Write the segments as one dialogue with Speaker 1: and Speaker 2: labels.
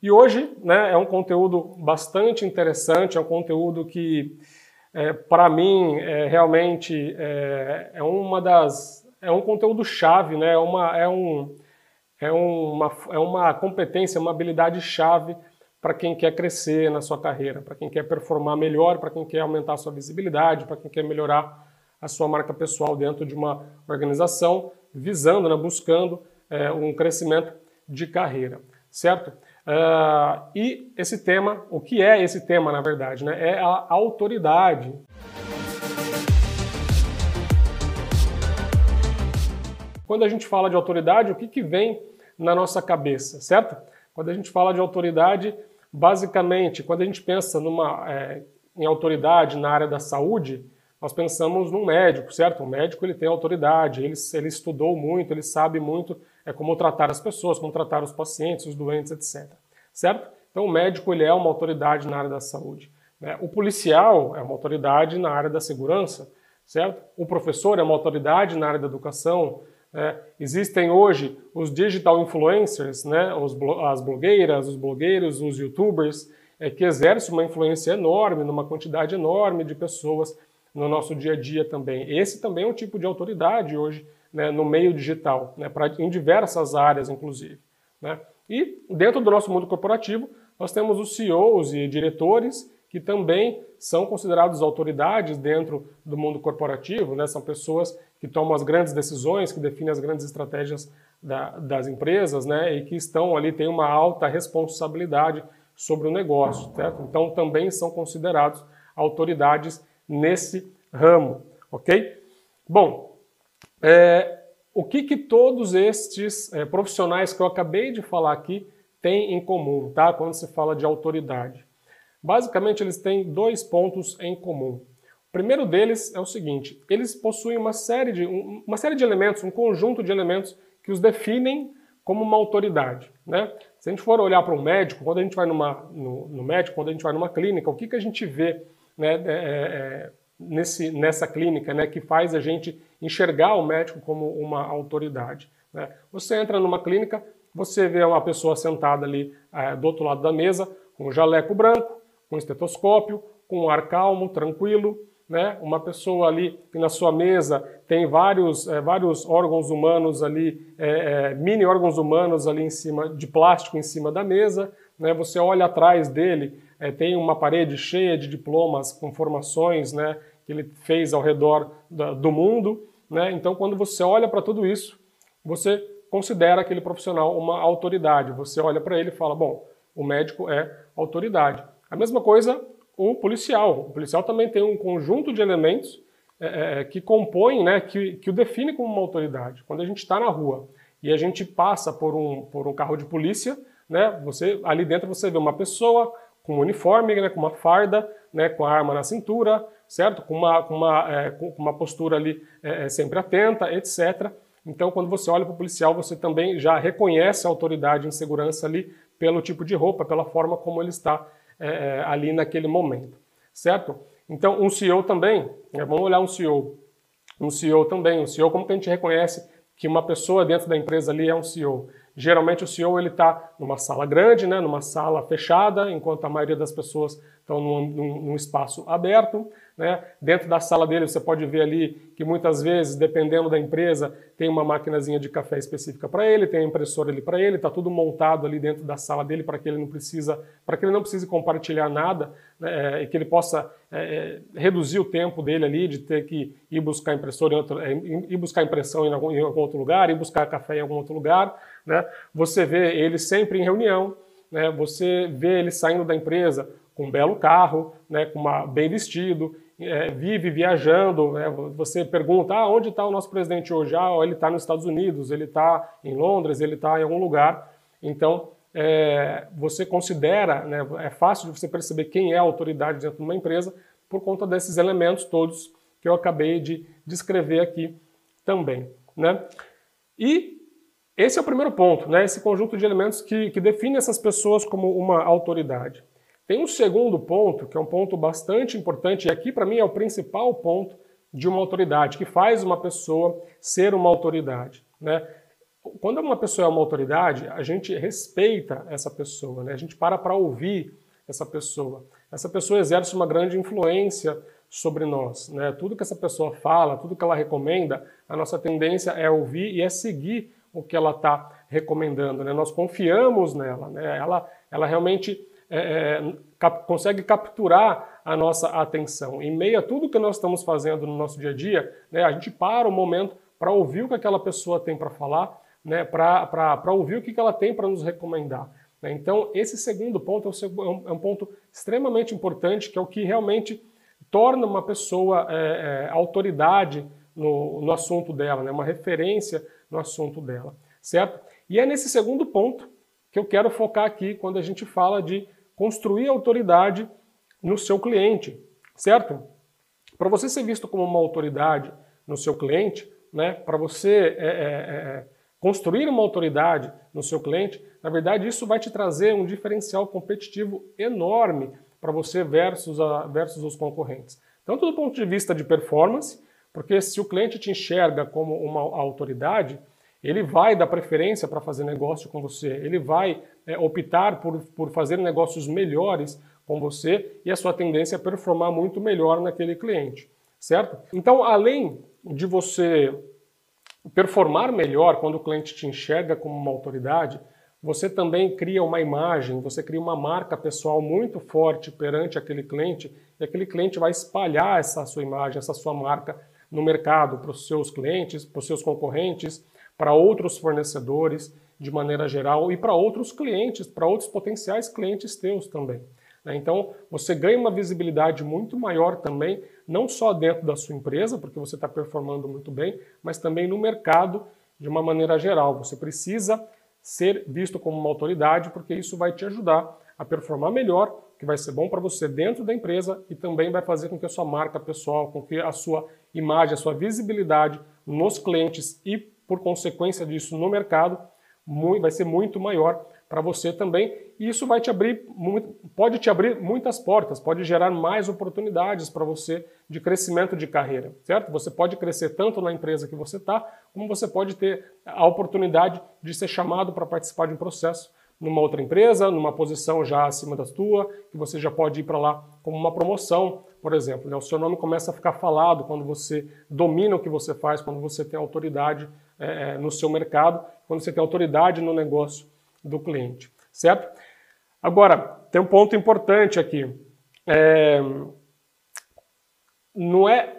Speaker 1: E hoje né, é um conteúdo bastante interessante, é um conteúdo que, é, para mim, é, realmente é, é, uma das. É um conteúdo chave, né? é, uma, é, um, é, uma, é uma competência, uma habilidade chave para quem quer crescer na sua carreira, para quem quer performar melhor, para quem quer aumentar a sua visibilidade, para quem quer melhorar a sua marca pessoal dentro de uma organização, visando, né, buscando é, um crescimento de carreira, certo? Uh, e esse tema, o que é esse tema, na verdade? Né? É a autoridade. Quando a gente fala de autoridade, o que, que vem na nossa cabeça, certo? Quando a gente fala de autoridade, basicamente, quando a gente pensa numa, é, em autoridade na área da saúde, nós pensamos num médico, certo? O médico ele tem autoridade, ele, ele estudou muito, ele sabe muito é, como tratar as pessoas, como tratar os pacientes, os doentes, etc. Certo? Então o médico ele é uma autoridade na área da saúde. Né? O policial é uma autoridade na área da segurança, certo? O professor é uma autoridade na área da educação. Né? Existem hoje os digital influencers, né? os, as blogueiras, os blogueiros, os youtubers, é, que exercem uma influência enorme numa quantidade enorme de pessoas no nosso dia a dia também. Esse também é um tipo de autoridade hoje né, no meio digital, né, pra, em diversas áreas, inclusive. Né? E dentro do nosso mundo corporativo, nós temos os CEOs e diretores que também são considerados autoridades dentro do mundo corporativo, né? são pessoas que tomam as grandes decisões, que definem as grandes estratégias da, das empresas né? e que estão ali, têm uma alta responsabilidade sobre o negócio. Certo? Então também são considerados autoridades nesse ramo, ok? Bom, é, o que, que todos estes é, profissionais que eu acabei de falar aqui têm em comum, tá? Quando se fala de autoridade. Basicamente, eles têm dois pontos em comum. O primeiro deles é o seguinte: eles possuem uma série de, uma série de elementos, um conjunto de elementos que os definem como uma autoridade. Né? Se a gente for olhar para um médico, quando a gente vai numa, no, no médico, quando a gente vai numa clínica, o que, que a gente vê né, é, é, nesse, nessa clínica, né, que faz a gente enxergar o médico como uma autoridade. Né? Você entra numa clínica, você vê uma pessoa sentada ali é, do outro lado da mesa, com um jaleco branco, com um estetoscópio, com um ar calmo, tranquilo, né? uma pessoa ali que na sua mesa tem vários, é, vários órgãos humanos ali, é, é, mini órgãos humanos ali em cima, de plástico em cima da mesa, né? você olha atrás dele, é, tem uma parede cheia de diplomas com formações né, que ele fez ao redor da, do mundo. Né? Então, quando você olha para tudo isso, você considera aquele profissional uma autoridade. Você olha para ele e fala: bom, o médico é autoridade. A mesma coisa o policial. O policial também tem um conjunto de elementos é, é que compõem, né, que, que o define como uma autoridade. Quando a gente está na rua e a gente passa por um, por um carro de polícia, né, você ali dentro você vê uma pessoa com um uniforme, né, com uma farda, né, com a arma na cintura, certo? Com uma, com uma, é, com uma postura ali é, é sempre atenta, etc. Então, quando você olha para o policial, você também já reconhece a autoridade em segurança ali pelo tipo de roupa, pela forma como ele está é, é ali naquele momento, certo? Então, um CEO também, né, vamos olhar um CEO. Um CEO também, um CEO, como que a gente reconhece que uma pessoa dentro da empresa ali é um CEO? Geralmente o CEO ele está numa sala grande, né, numa sala fechada, enquanto a maioria das pessoas estão num, num, num espaço aberto. Né? Dentro da sala dele você pode ver ali que muitas vezes, dependendo da empresa, tem uma maquinazinha de café específica para ele, tem a impressora ali para ele, está tudo montado ali dentro da sala dele para que ele não precisa, para que ele não precise compartilhar nada né? e que ele possa é, é, reduzir o tempo dele ali de ter que ir buscar impressora em outro, é, ir buscar impressão em algum, em algum outro lugar, ir buscar café em algum outro lugar. Né? Você vê ele sempre em reunião, né? você vê ele saindo da empresa com um belo carro, né? com uma, bem vestido, é, vive viajando, né? você pergunta, ah, onde está o nosso presidente hoje? Ah, ele está nos Estados Unidos, ele está em Londres, ele está em algum lugar. Então, é, você considera, né, é fácil de você perceber quem é a autoridade dentro de uma empresa por conta desses elementos todos que eu acabei de descrever aqui também. Né? E esse é o primeiro ponto, né, esse conjunto de elementos que, que define essas pessoas como uma autoridade. Tem um segundo ponto, que é um ponto bastante importante, e aqui para mim é o principal ponto de uma autoridade, que faz uma pessoa ser uma autoridade. Né? quando uma pessoa é uma autoridade, a gente respeita essa pessoa, né? a gente para para ouvir essa pessoa. Essa pessoa exerce uma grande influência sobre nós. Né? Tudo que essa pessoa fala, tudo que ela recomenda, a nossa tendência é ouvir e é seguir o que ela está recomendando. Né? Nós confiamos nela, né? ela, ela realmente é, é, cap consegue capturar a nossa atenção. Em meio a tudo que nós estamos fazendo no nosso dia a dia, né, a gente para o um momento para ouvir o que aquela pessoa tem para falar, né, para ouvir o que ela tem para nos recomendar. Né? Então, esse segundo ponto é, é, é um ponto extremamente importante, que é o que realmente torna uma pessoa é, é, autoridade no, no, assunto dela, né? uma referência no assunto dela, certo? E é nesse segundo ponto que eu quero focar aqui quando a gente fala de construir autoridade no seu cliente, certo? Para você ser visto como uma autoridade no seu cliente, né? Para você é, é, é construir uma autoridade no seu cliente, na verdade, isso vai te trazer um diferencial competitivo enorme para você versus, a, versus os concorrentes. Tanto do ponto de vista de performance, porque se o cliente te enxerga como uma autoridade, ele vai dar preferência para fazer negócio com você, ele vai é, optar por, por fazer negócios melhores com você e a sua tendência é performar muito melhor naquele cliente, certo? Então, além de você performar melhor quando o cliente te enxerga como uma autoridade, você também cria uma imagem, você cria uma marca pessoal muito forte perante aquele cliente e aquele cliente vai espalhar essa sua imagem, essa sua marca no mercado para os seus clientes, para os seus concorrentes, para outros fornecedores de maneira geral e para outros clientes, para outros potenciais clientes teus também. Né? Então, você ganha uma visibilidade muito maior também, não só dentro da sua empresa, porque você está performando muito bem, mas também no mercado de uma maneira geral. Você precisa ser visto como uma autoridade, porque isso vai te ajudar a performar melhor, que vai ser bom para você dentro da empresa e também vai fazer com que a sua marca pessoal, com que a sua imagem, a sua visibilidade nos clientes e, por consequência disso, no mercado, vai ser muito maior para você também. E isso vai te abrir, pode te abrir muitas portas, pode gerar mais oportunidades para você de crescimento de carreira, certo? Você pode crescer tanto na empresa que você está, como você pode ter a oportunidade de ser chamado para participar de um processo numa outra empresa, numa posição já acima da tua, que você já pode ir para lá como uma promoção, por exemplo. Né? O seu nome começa a ficar falado quando você domina o que você faz, quando você tem autoridade é, no seu mercado, quando você tem autoridade no negócio do cliente, certo? Agora, tem um ponto importante aqui. É, não é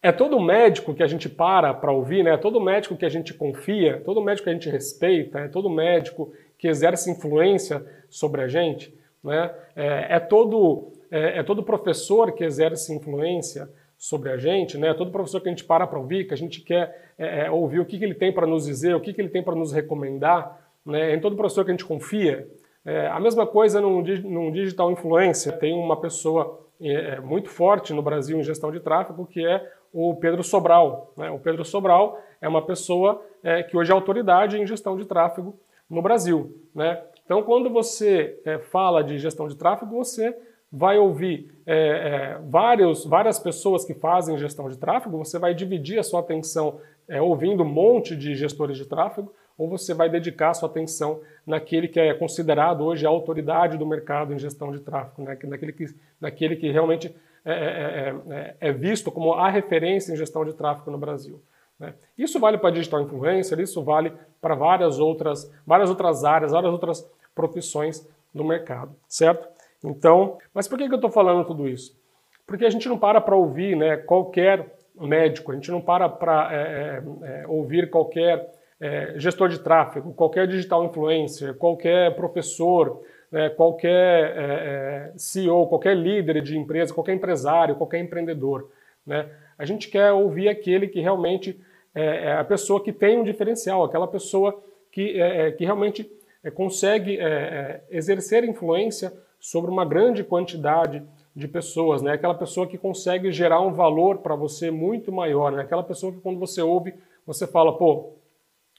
Speaker 1: é todo médico que a gente para para ouvir, né? É todo médico que a gente confia, todo médico que a gente respeita, é todo médico que exerce influência sobre a gente, né? É, é todo é, é, todo professor que exerce influência sobre a gente, né? É todo professor que a gente para para ouvir, que a gente quer é, é, ouvir o que, que ele tem para nos dizer, o que, que ele tem para nos recomendar, né? Em todo professor que a gente confia. É, a mesma coisa num, num digital influencer. Tem uma pessoa é, muito forte no Brasil em gestão de tráfego que é o Pedro Sobral. Né? O Pedro Sobral é uma pessoa é, que hoje é autoridade em gestão de tráfego no Brasil. Né? Então, quando você é, fala de gestão de tráfego, você vai ouvir é, é, vários, várias pessoas que fazem gestão de tráfego, você vai dividir a sua atenção é, ouvindo um monte de gestores de tráfego, ou você vai dedicar sua atenção naquele que é considerado hoje a autoridade do mercado em gestão de tráfego, né? naquele, que, naquele que realmente é, é, é visto como a referência em gestão de tráfego no Brasil. Né? Isso vale para digital influencer, isso vale para várias outras, várias outras áreas, várias outras profissões no mercado, certo? Então, mas por que, que eu estou falando tudo isso? Porque a gente não para para ouvir né, qualquer médico, a gente não para para é, é, ouvir qualquer é, gestor de tráfego, qualquer digital influencer, qualquer professor, né, qualquer é, é CEO, qualquer líder de empresa, qualquer empresário, qualquer empreendedor. Né? A gente quer ouvir aquele que realmente é, é a pessoa que tem um diferencial, aquela pessoa que, é, é que realmente consegue exercer influência sobre uma grande quantidade de pessoas, né? aquela pessoa que consegue gerar um valor para você muito maior, né? aquela pessoa que quando você ouve, você fala, pô,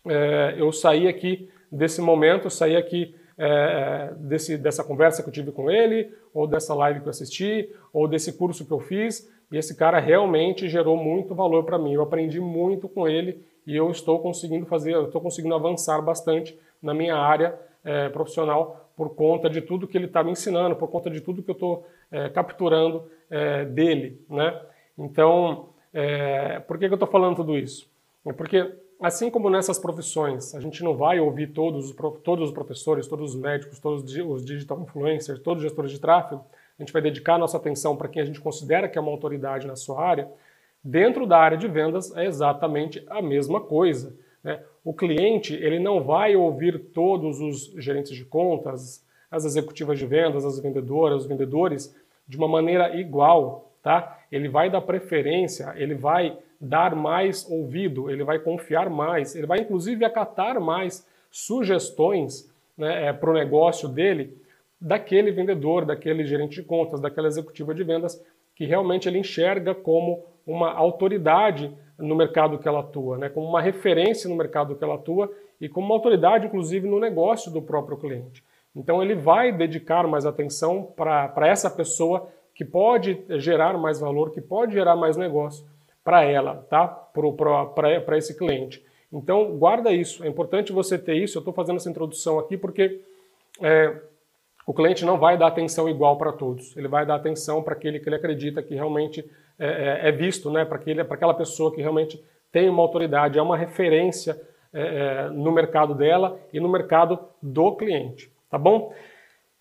Speaker 1: é, eu saí aqui desse momento, eu saí aqui é, desse, dessa conversa que eu tive com ele, ou dessa live que eu assisti, ou desse curso que eu fiz, e esse cara realmente gerou muito valor para mim. Eu aprendi muito com ele e eu estou conseguindo fazer, eu estou conseguindo avançar bastante na minha área é, profissional por conta de tudo que ele está me ensinando, por conta de tudo que eu estou é, capturando é, dele, né? Então, é, por que, que eu estou falando tudo isso? É porque assim como nessas profissões, a gente não vai ouvir todos, todos os professores, todos os médicos, todos os digital influencers, todos os gestores de tráfego, a gente vai dedicar nossa atenção para quem a gente considera que é uma autoridade na sua área. Dentro da área de vendas é exatamente a mesma coisa. Né? O cliente ele não vai ouvir todos os gerentes de contas, as executivas de vendas, as vendedoras, os vendedores de uma maneira igual, tá? Ele vai dar preferência, ele vai dar mais ouvido, ele vai confiar mais, ele vai inclusive acatar mais sugestões né, é, para o negócio dele daquele vendedor, daquele gerente de contas, daquela executiva de vendas que realmente ele enxerga como uma autoridade no mercado que ela atua, né, como uma referência no mercado que ela atua e como uma autoridade, inclusive, no negócio do próprio cliente. Então ele vai dedicar mais atenção para essa pessoa que pode gerar mais valor, que pode gerar mais negócio para ela, tá? Para esse cliente. Então, guarda isso. É importante você ter isso. Eu estou fazendo essa introdução aqui porque é, o cliente não vai dar atenção igual para todos. Ele vai dar atenção para aquele que ele acredita que realmente é, é, é visto, né? Para aquela pessoa que realmente tem uma autoridade, é uma referência é, é, no mercado dela e no mercado do cliente. Tá bom?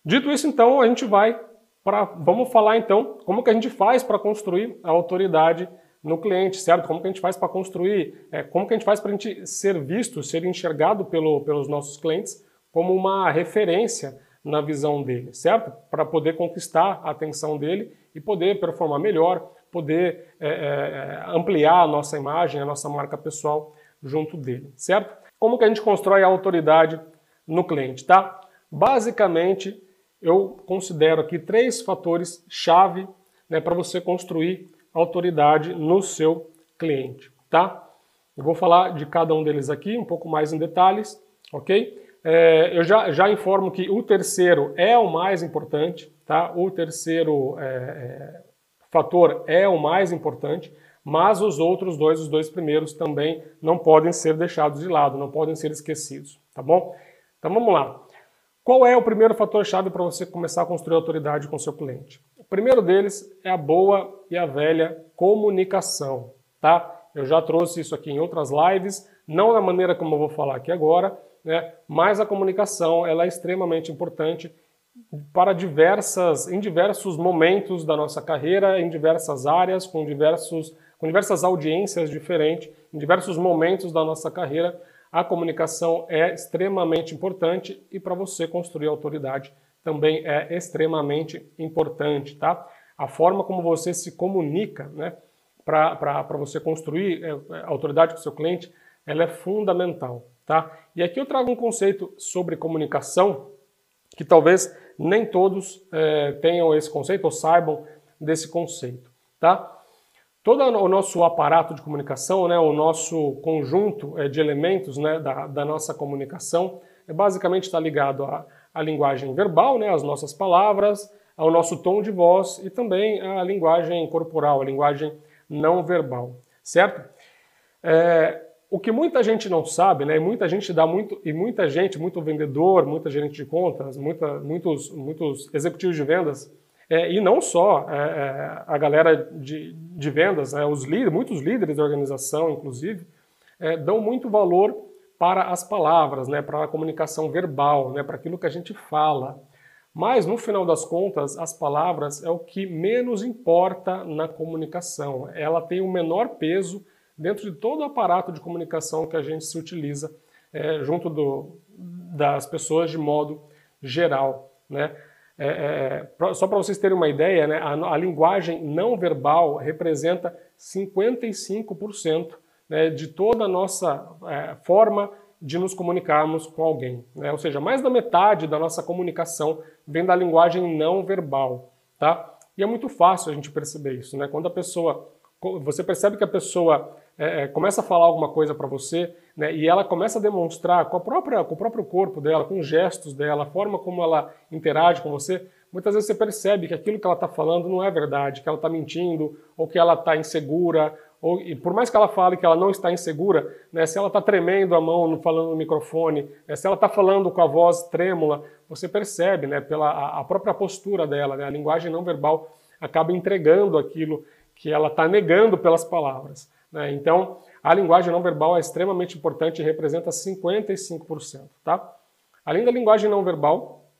Speaker 1: Dito isso, então, a gente vai para. Vamos falar então como que a gente faz para construir a autoridade no cliente, certo? Como que a gente faz para construir, é, como que a gente faz para a gente ser visto, ser enxergado pelo, pelos nossos clientes como uma referência na visão dele, certo? Para poder conquistar a atenção dele e poder performar melhor, poder é, é, ampliar a nossa imagem, a nossa marca pessoal junto dele, certo? Como que a gente constrói a autoridade no cliente, tá? Basicamente, eu considero aqui três fatores chave né, para você construir autoridade no seu cliente, tá? Eu vou falar de cada um deles aqui um pouco mais em detalhes, ok? É, eu já, já informo que o terceiro é o mais importante, tá? O terceiro é, é, fator é o mais importante, mas os outros dois, os dois primeiros, também não podem ser deixados de lado, não podem ser esquecidos, tá bom? Então vamos lá. Qual é o primeiro fator-chave para você começar a construir autoridade com seu cliente? O primeiro deles é a boa e a velha comunicação, tá? Eu já trouxe isso aqui em outras lives, não da maneira como eu vou falar aqui agora, né? Mas a comunicação ela é extremamente importante para diversas, em diversos momentos da nossa carreira, em diversas áreas, com diversos, com diversas audiências diferentes, em diversos momentos da nossa carreira a comunicação é extremamente importante e para você construir autoridade também é extremamente importante, tá? A forma como você se comunica, né, para você construir é, é, autoridade com seu cliente, ela é fundamental, tá? E aqui eu trago um conceito sobre comunicação que talvez nem todos é, tenham esse conceito ou saibam desse conceito, tá? todo o nosso aparato de comunicação, né, o nosso conjunto é, de elementos né, da, da, nossa comunicação, é, basicamente está ligado à, à, linguagem verbal, né, às nossas palavras, ao nosso tom de voz e também à linguagem corporal, a linguagem não verbal, certo? É, o que muita gente não sabe, né, e muita gente dá muito, e muita gente, muito vendedor, muita gerente de contas, muita, muitos, muitos executivos de vendas, é, e não só é, é, a galera de, de vendas, né, os líderes, muitos líderes da organização, inclusive, é, dão muito valor para as palavras, né, para a comunicação verbal, né, para aquilo que a gente fala. Mas, no final das contas, as palavras é o que menos importa na comunicação. Ela tem o menor peso dentro de todo o aparato de comunicação que a gente se utiliza é, junto do, das pessoas de modo geral. Né? É, é, só para vocês terem uma ideia, né, a, a, linguagem não verbal representa 55% né, de toda a nossa é, forma de nos comunicarmos com alguém. Né? Ou seja, mais da metade da nossa comunicação vem da linguagem não verbal. Tá? E é muito fácil a gente perceber isso. Né? Quando a pessoa. Você percebe que a pessoa é, é, começa a falar alguma coisa para você, né, e ela começa a demonstrar com, a própria, com o próprio corpo dela, com os gestos dela, a forma como ela interage com você, muitas vezes você percebe que aquilo que ela está falando não é verdade, que ela está mentindo, ou que ela está insegura, ou, por mais que ela fale que ela não está insegura, né, se ela está tremendo a mão falando no microfone, né, se ela está falando com a voz trêmula, você percebe né, pela a, a própria postura dela, né, a linguagem não verbal acaba entregando aquilo que ela está negando pelas palavras. Né? Então, a linguagem não verbal é extremamente importante e representa 55%. Tá? Além da linguagem não verbal,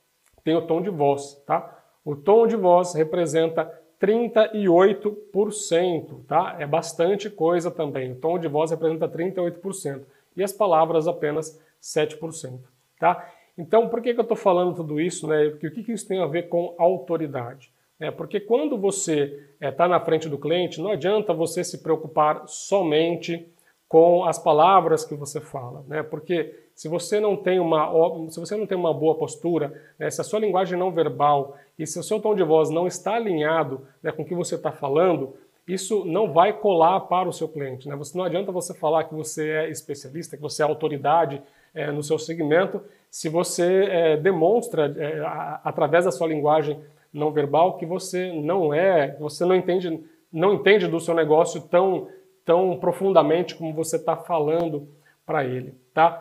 Speaker 1: tem o tom de voz. Tá? O tom de voz representa 38%, tá? É bastante coisa também. O tom de voz representa 38% e as palavras apenas 7%, tá? Então, por que, que eu estou falando tudo isso, né? O que, que isso tem a ver com autoridade? É, porque quando você está é, tá na frente do cliente, não adianta você se preocupar somente com as palavras que você fala, né? Porque se você não tem uma, se você não tem uma boa postura, né, se a sua linguagem não verbal e se o seu tom de voz não está alinhado né, com o que você está falando, isso não vai colar para o seu cliente. Né? Você, não adianta você falar que você é especialista, que você é autoridade é, no seu segmento, se você é, demonstra é, através da sua linguagem não verbal que você não é, você não entende, não entende do seu negócio tão tão profundamente como você está falando para ele, tá?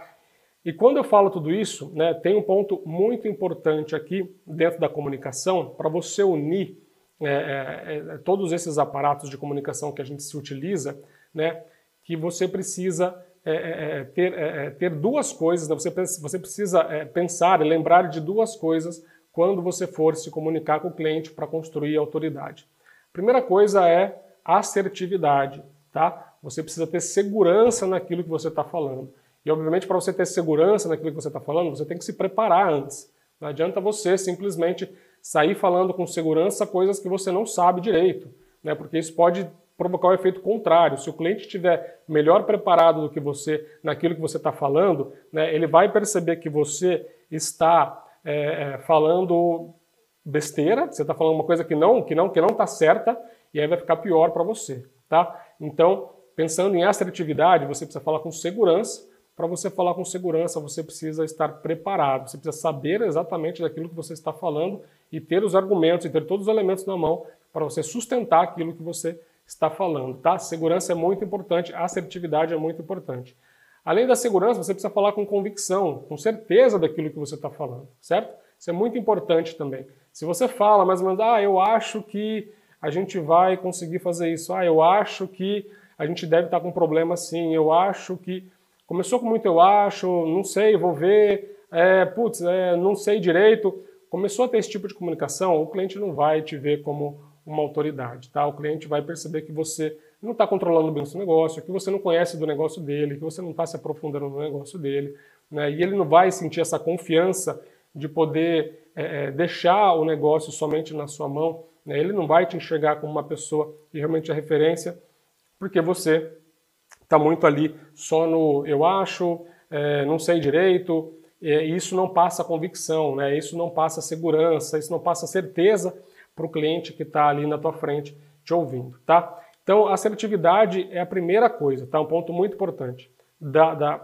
Speaker 1: E quando eu falo tudo isso, né, tem um ponto muito importante aqui dentro da comunicação para você unir é, é, é, todos esses aparatos de comunicação que a gente se utiliza, né, que você precisa é, é, é ter, ter duas coisas, né, você, você precisa pensar e lembrar de duas coisas quando você for se comunicar com o cliente para construir autoridade. Primeira coisa é assertividade tá? Você precisa ter segurança naquilo que você está falando. E, obviamente, para você ter segurança naquilo que você está falando, você tem que se preparar antes. Não adianta você simplesmente sair falando com segurança coisas que você não sabe direito, né? porque isso pode provocar o um efeito contrário. Se o cliente estiver melhor preparado do que você naquilo que você está falando, né, ele vai perceber que você está é, é falando besteira, você está falando uma coisa que não que não que não está certa e aí vai ficar pior para você, tá? Então, pensando em assertividade, você precisa falar com segurança. Para você falar com segurança, você precisa estar preparado, você precisa saber exatamente daquilo que você está falando e ter os argumentos e ter todos os elementos na mão para você sustentar aquilo que você está falando, tá? Segurança é muito importante, assertividade é muito importante. Além da segurança, você precisa falar com convicção, com certeza daquilo que você está falando, certo? Isso é muito importante também. Se você fala mais ou menos, ah, eu acho que a gente vai conseguir fazer isso. Ah, eu acho que a gente deve estar com um problema assim, eu acho que. Começou com muito eu acho, não sei, vou ver, é, putz, é, não sei direito. Começou a ter esse tipo de comunicação, o cliente não vai te ver como uma autoridade, tá? O cliente vai perceber que você não está controlando bem o seu negócio, que você não conhece do negócio dele, que você não está se aprofundando no negócio dele, né? E ele não vai sentir essa confiança de poder é, é deixar o negócio somente na sua mão né? Ele não vai te enxergar como uma pessoa que realmente é referência, porque você está muito ali só no eu acho, é, não sei direito, e isso não passa convicção, né? isso não passa segurança, isso não passa certeza para o cliente que está ali na tua frente te ouvindo. Tá? Então, assertividade é a primeira coisa, tá? um ponto muito importante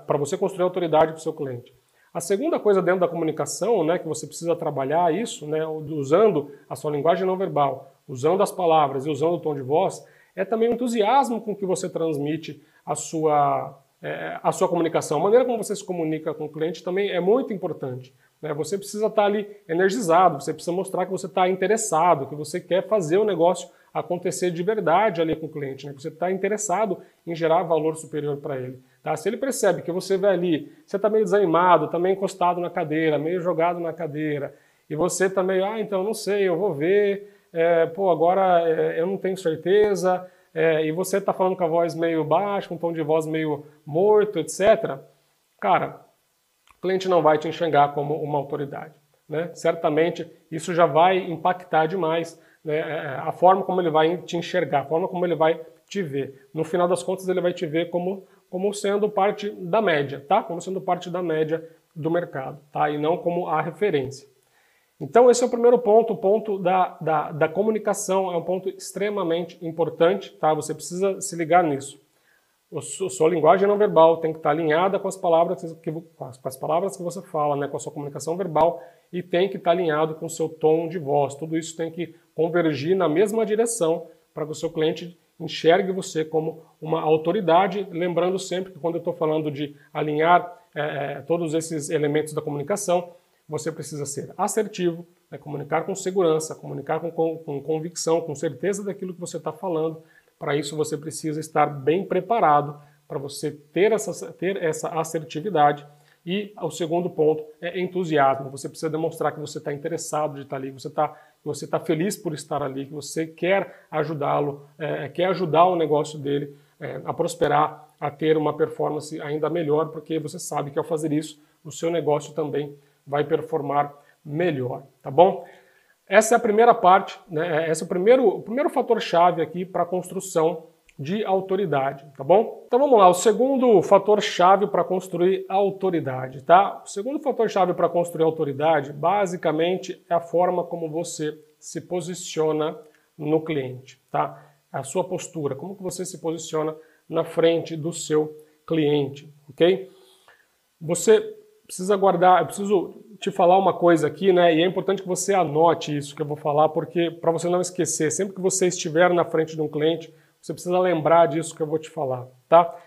Speaker 1: para você construir autoridade para o seu cliente. A segunda coisa dentro da comunicação, né, que você precisa trabalhar isso, né, usando a sua linguagem não verbal, usando as palavras e usando o tom de voz, é também o entusiasmo com que você transmite a sua, é, a sua comunicação. A maneira como você se comunica com o cliente também é muito importante. Né? Você precisa estar ali energizado, você precisa mostrar que você está interessado, que você quer fazer o negócio acontecer de verdade ali com o cliente, né? você está interessado em gerar valor superior para ele. Tá? Se ele percebe que você vai ali, você está meio desanimado, está meio encostado na cadeira, meio jogado na cadeira, e você está meio, ah, então não sei, eu vou ver, é, pô, agora é, eu não tenho certeza, é, e você está falando com a voz meio baixa, com um tom de voz meio morto, etc., cara, o cliente não vai te enxergar como uma autoridade. Né? Certamente isso já vai impactar demais é, a forma como ele vai te enxergar, a forma como ele vai te ver. No final das contas, ele vai te ver como como sendo parte da média, tá? Como sendo parte da média do mercado, tá? E não como a referência. Então, esse é o primeiro ponto, o ponto da, da, da comunicação é um ponto extremamente importante, tá? Você precisa se ligar nisso. A sua linguagem não verbal tem que estar alinhada com as palavras que, com as palavras que você fala, né? com a sua comunicação verbal e tem que estar alinhado com o seu tom de voz. Tudo isso tem que convergir na mesma direção para que o seu cliente enxergue você como uma autoridade, lembrando sempre que quando eu estou falando de alinhar é, todos esses elementos da comunicação, você precisa ser assertivo, né, comunicar com segurança, comunicar com, com, com convicção, com certeza daquilo que você está falando. Para isso, você precisa estar bem preparado para você ter essa, ter essa assertividade. E o segundo ponto é entusiasmo. Você precisa demonstrar que você está interessado de estar ali, que você está você está feliz por estar ali, que você quer ajudá-lo, é, quer ajudar o negócio dele é, a prosperar, a ter uma performance ainda melhor, porque você sabe que ao fazer isso, o seu negócio também vai performar melhor, tá bom? Essa é a primeira parte, né? Esse é o primeiro, o primeiro fator-chave aqui para a construção de autoridade, tá bom? Então vamos lá, o segundo fator-chave para construir autoridade, tá? O segundo fator-chave para construir autoridade, basicamente, é a forma como você se posiciona no cliente, tá? A sua postura, como que você se posiciona na frente do seu cliente, ok? Você precisa guardar, eu preciso te falar uma coisa aqui, né? E é importante que você anote isso que eu vou falar, porque para você não esquecer, sempre que você estiver na frente de um cliente, você precisa lembrar disso que eu vou te falar, tá?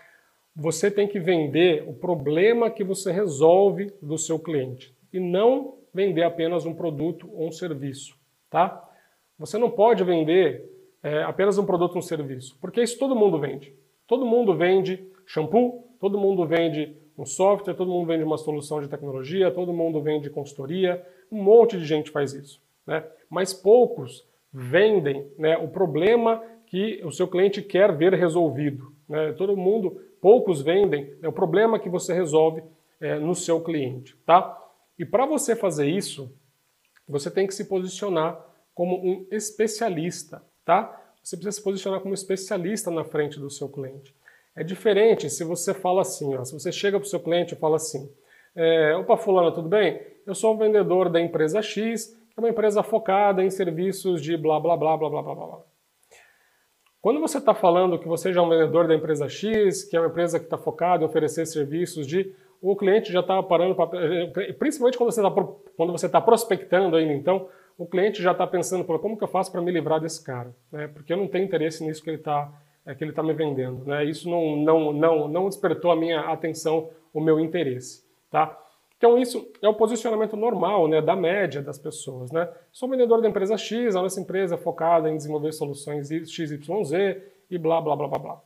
Speaker 1: Você tem que vender o problema que você resolve do seu cliente e não vender apenas um produto ou um serviço, tá? Você não pode vender é, apenas um produto ou um serviço, porque isso todo mundo vende. Todo mundo vende shampoo, todo mundo vende um software, todo mundo vende uma solução de tecnologia, todo mundo vende consultoria, um monte de gente faz isso, né? Mas poucos vendem né, o problema que o seu cliente quer ver resolvido. Né? Todo mundo, poucos vendem é o problema que você resolve é, no seu cliente, tá? E para você fazer isso, você tem que se posicionar como um especialista, tá? Você precisa se posicionar como especialista na frente do seu cliente. É diferente se você fala assim, ó, se você chega para o seu cliente e fala assim, é, opa fulano, tudo bem? Eu sou o vendedor da empresa X, que é uma empresa focada em serviços de blá blá blá blá blá blá blá. Quando você está falando que você já é um vendedor da empresa X, que é uma empresa que está focada em oferecer serviços de. O cliente já está parando para. Principalmente quando você está quando você tá prospectando ainda, então, o cliente já está pensando, como que eu faço para me livrar desse cara? Né? Porque eu não tenho interesse nisso que ele está é, que ele está me vendendo. Né? Isso não, não, não, não despertou a minha atenção, o meu interesse. Tá? Então isso é o posicionamento normal, né, da média das pessoas, né? Sou vendedor da empresa X, a nossa empresa é focada em desenvolver soluções XYZ e blá blá blá blá blá.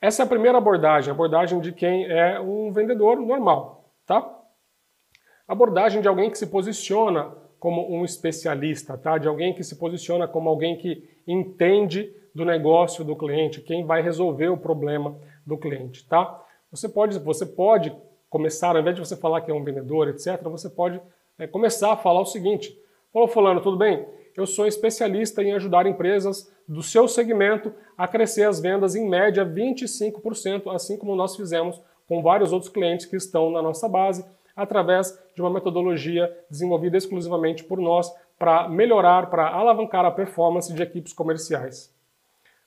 Speaker 1: Essa é a primeira abordagem, a abordagem de quem é um vendedor normal, tá? Abordagem de alguém que se posiciona como um especialista, tá? De alguém que se posiciona como alguém que entende do negócio do cliente, quem vai resolver o problema do cliente, tá? Você pode, você pode começar, ao invés de você falar que é um vendedor, etc., você pode é, começar a falar o seguinte: Ô, Fulano, tudo bem? Eu sou especialista em ajudar empresas do seu segmento a crescer as vendas em média 25%, assim como nós fizemos com vários outros clientes que estão na nossa base, através de uma metodologia desenvolvida exclusivamente por nós para melhorar, para alavancar a performance de equipes comerciais.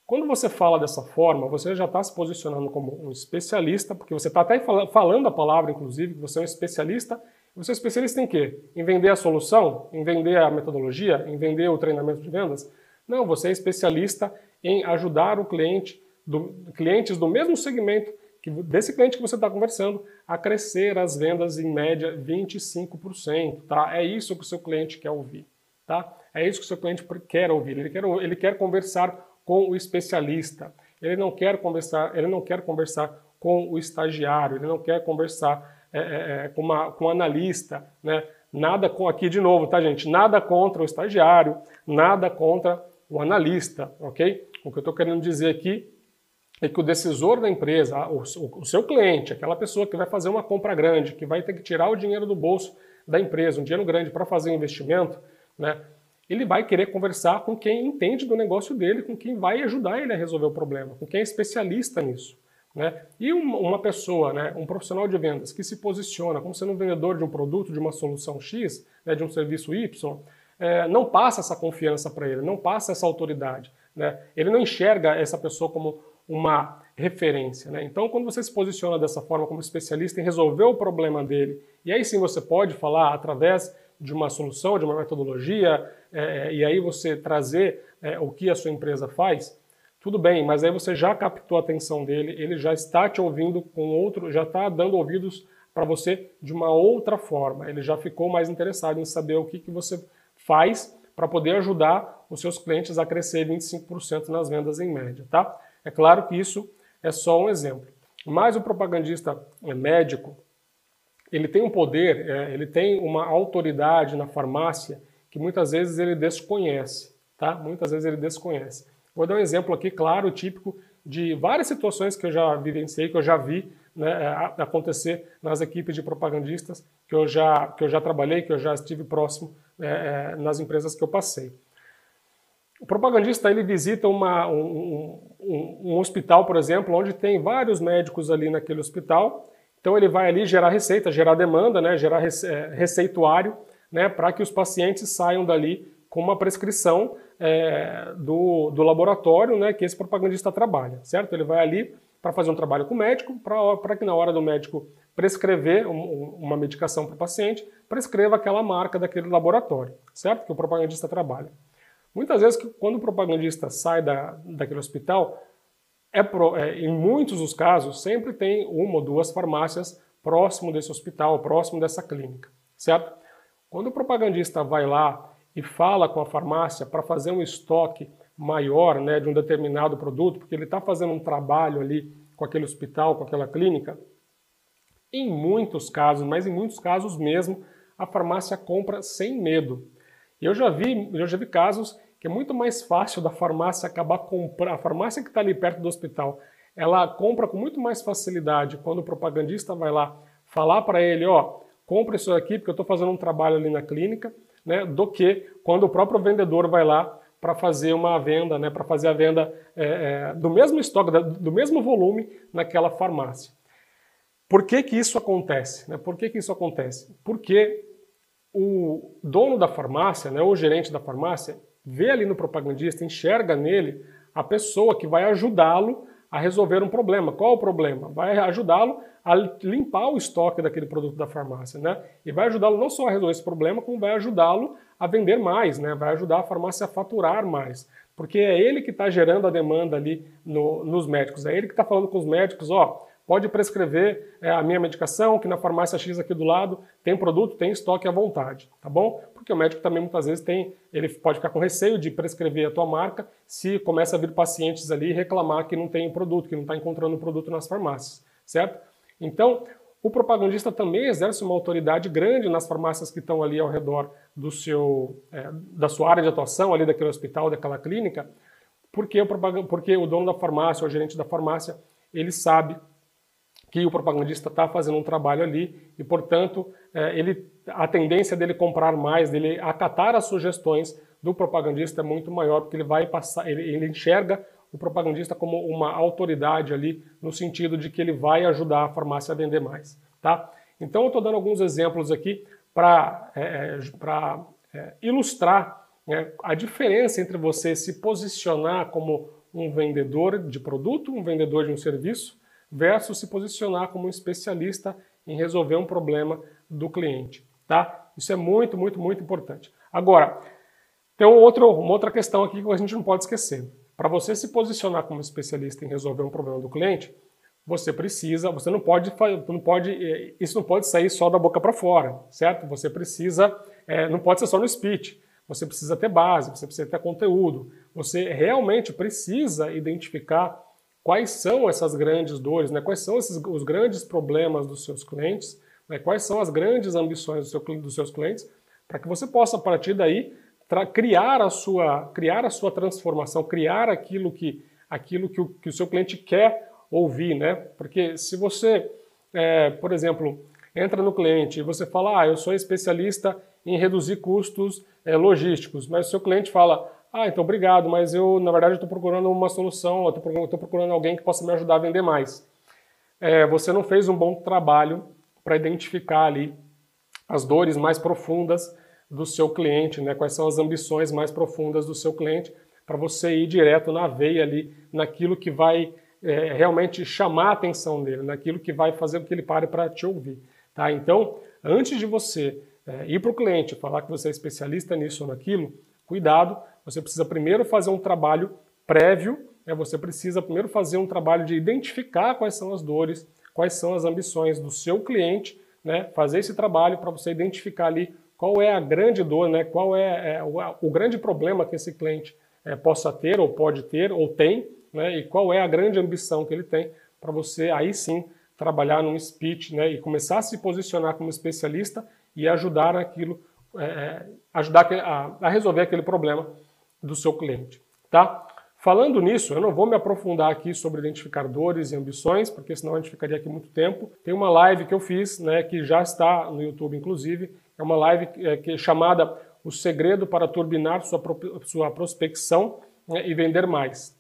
Speaker 1: Quando você fala dessa forma, você já está se posicionando como um especialista, porque você está até falando a palavra, inclusive, que você é um especialista. Você é especialista em quê? Em vender a solução? Em vender a metodologia? Em vender o treinamento de vendas? Não, você é especialista em ajudar o cliente, do, clientes do mesmo segmento, que, desse cliente que você está conversando, a crescer as vendas em média 25%. Tá? É isso que o seu cliente quer ouvir. Tá? É isso que o seu cliente quer ouvir. Ele quer, ele quer conversar com o especialista. Ele não quer conversar, ele não quer conversar com o estagiário, ele não quer conversar é, é, é com, uma, com um analista, né? Nada com aqui de novo, tá gente? Nada contra o estagiário, nada contra o analista, ok? O que eu estou querendo dizer aqui é que o decisor da empresa, o, o seu cliente, aquela pessoa que vai fazer uma compra grande, que vai ter que tirar o dinheiro do bolso da empresa, um dinheiro grande para fazer investimento, né? Ele vai querer conversar com quem entende do negócio dele, com quem vai ajudar ele a resolver o problema, com quem é especialista nisso. Né? E uma pessoa, né, um profissional de vendas que se posiciona como sendo um vendedor de um produto, de uma solução X, né, de um serviço Y, é, não passa essa confiança para ele, não passa essa autoridade. Né? Ele não enxerga essa pessoa como uma referência. Né? Então, quando você se posiciona dessa forma como especialista em resolver o problema dele, e aí sim você pode falar através de uma solução, de uma metodologia, é, e aí você trazer é, o que a sua empresa faz, tudo bem, mas aí você já captou a atenção dele, ele já está te ouvindo com outro, já está dando ouvidos para você de uma outra forma. Ele já ficou mais interessado em saber o que, que você faz para poder ajudar os seus clientes a crescer 25% nas vendas em média, tá? É claro que isso é só um exemplo. Mas o propagandista médico, ele tem um poder, é, ele tem uma autoridade na farmácia que muitas vezes ele desconhece, tá? Muitas vezes ele desconhece. Vou dar um exemplo aqui, claro, típico de várias situações que eu já vivenciei, que eu já vi né, acontecer nas equipes de propagandistas que eu já, que eu já trabalhei, que eu já estive próximo é, é nas empresas que eu passei. O propagandista ele visita uma, um, um, um, hospital, por exemplo, onde tem vários médicos ali naquele hospital. Então ele vai ali gerar receita, gerar demanda, né, gerar é, receituário, né, para que os pacientes saiam dali com uma prescrição é, do, do laboratório né, que esse propagandista trabalha, certo? Ele vai ali para fazer um trabalho com o médico, para que na hora do médico prescrever um, uma medicação para o paciente, prescreva aquela marca daquele laboratório, certo? Que o propagandista trabalha. Muitas vezes, quando o propagandista sai da, daquele hospital, é, pro, é, em muitos dos casos, sempre tem uma ou duas farmácias próximo desse hospital, próximo dessa clínica, certo? Quando o propagandista vai lá e fala com a farmácia para fazer um estoque maior né, de um determinado produto, porque ele está fazendo um trabalho ali com aquele hospital, com aquela clínica, em muitos casos, mas em muitos casos mesmo, a farmácia compra sem medo. Eu já vi, eu já vi casos que é muito mais fácil da farmácia acabar comprando, a farmácia que está ali perto do hospital, ela compra com muito mais facilidade quando o propagandista vai lá falar para ele, ó, compra isso aqui porque eu estou fazendo um trabalho ali na clínica, né, do que quando o próprio vendedor vai lá para fazer uma venda, né, para fazer a venda é, é, do mesmo estoque, do mesmo volume naquela farmácia. Por que, que isso acontece? Né? Por que, que isso acontece? Porque o dono da farmácia, né, o gerente da farmácia, vê ali no propagandista, enxerga nele a pessoa que vai ajudá-lo a resolver um problema. Qual o problema? Vai ajudá-lo a limpar o estoque daquele produto da farmácia, né? E vai ajudá-lo não só a resolver esse problema, como vai ajudá-lo a vender mais, né? Vai ajudar a farmácia a faturar mais. Porque é ele que está gerando a demanda ali no, nos médicos. É ele que está falando com os médicos, ó, pode prescrever é, a minha medicação, que na farmácia X aqui do lado tem produto, tem estoque à vontade, tá bom? Porque o médico também muitas vezes tem, ele pode ficar com receio de prescrever a tua marca se começa a vir pacientes ali reclamar que não tem produto, que não está encontrando produto nas farmácias, certo? Então, o propagandista também exerce uma autoridade grande nas farmácias que estão ali ao redor do seu, é, da sua área de atuação, ali daquele hospital, daquela clínica, porque o, porque o dono da farmácia, o gerente da farmácia, ele sabe que o propagandista está fazendo um trabalho ali e, portanto, é, ele, a tendência dele comprar mais, dele acatar as sugestões do propagandista é muito maior, porque ele vai passar, ele, ele enxerga o propagandista como uma autoridade ali, no sentido de que ele vai ajudar a farmácia a vender mais. Tá? Então, eu estou dando alguns exemplos aqui para é, é, é, ilustrar né, a diferença entre você se posicionar como um vendedor de produto, um vendedor de um serviço, versus se posicionar como um especialista em resolver um problema do cliente. Tá? Isso é muito, muito, muito importante. Agora, tem um outro, uma outra questão aqui que a gente não pode esquecer. Para você se posicionar como especialista em resolver um problema do cliente, você precisa, você não pode, não pode, eh, isso não pode sair só da boca para fora, certo? Você precisa, é, não pode ser só no speech. Você precisa ter base, você precisa ter conteúdo. Você realmente precisa identificar quais são essas grandes dores, né? quais são esses, os grandes problemas dos seus clientes, né? quais são as grandes ambições do seu, dos seus clientes, para que você possa, a partir daí, criar, a sua, criar a sua transformação, criar aquilo que, aquilo que o, que o seu cliente quer ouvir. Né? Porque se você, é, por exemplo, entra no cliente e você fala, ah, eu sou especialista em reduzir custos é, logísticos, mas o seu cliente fala, ah, então obrigado, mas eu, na verdade, estou procurando uma solução, estou procurando, alguém que possa me ajudar a vender mais. É, você não fez um bom trabalho para identificar ali as dores mais profundas do seu cliente, né? quais são as ambições mais profundas do seu cliente, para você ir direto na veia ali, naquilo que vai é, realmente chamar a atenção dele, naquilo que vai fazer com que ele pare para te ouvir. Tá? Então, antes de você é, ir para o cliente falar que você é especialista nisso ou naquilo, cuidado, você precisa primeiro fazer um trabalho prévio é, você precisa primeiro fazer um trabalho de identificar quais são as dores, quais são as ambições do seu cliente, né, fazer esse trabalho para você identificar ali qual é a grande dor, né, qual é, é o, o, grande problema que esse cliente é, possa ter, ou pode ter, ou tem, né, e qual é a grande ambição que ele tem, para você aí sim trabalhar num speech né, e começar a se posicionar como especialista e ajudar aquilo, é, é ajudar a, a, resolver aquele problema do seu cliente. Tá? Falando nisso, eu não vou me aprofundar aqui sobre identificar dores e ambições, porque senão a gente ficaria aqui muito tempo. Tem uma live que eu fiz, né, que já está no YouTube, inclusive, é uma live é, que é chamada O Segredo para Turbinar Sua, sua Prospecção né, e Vender Mais.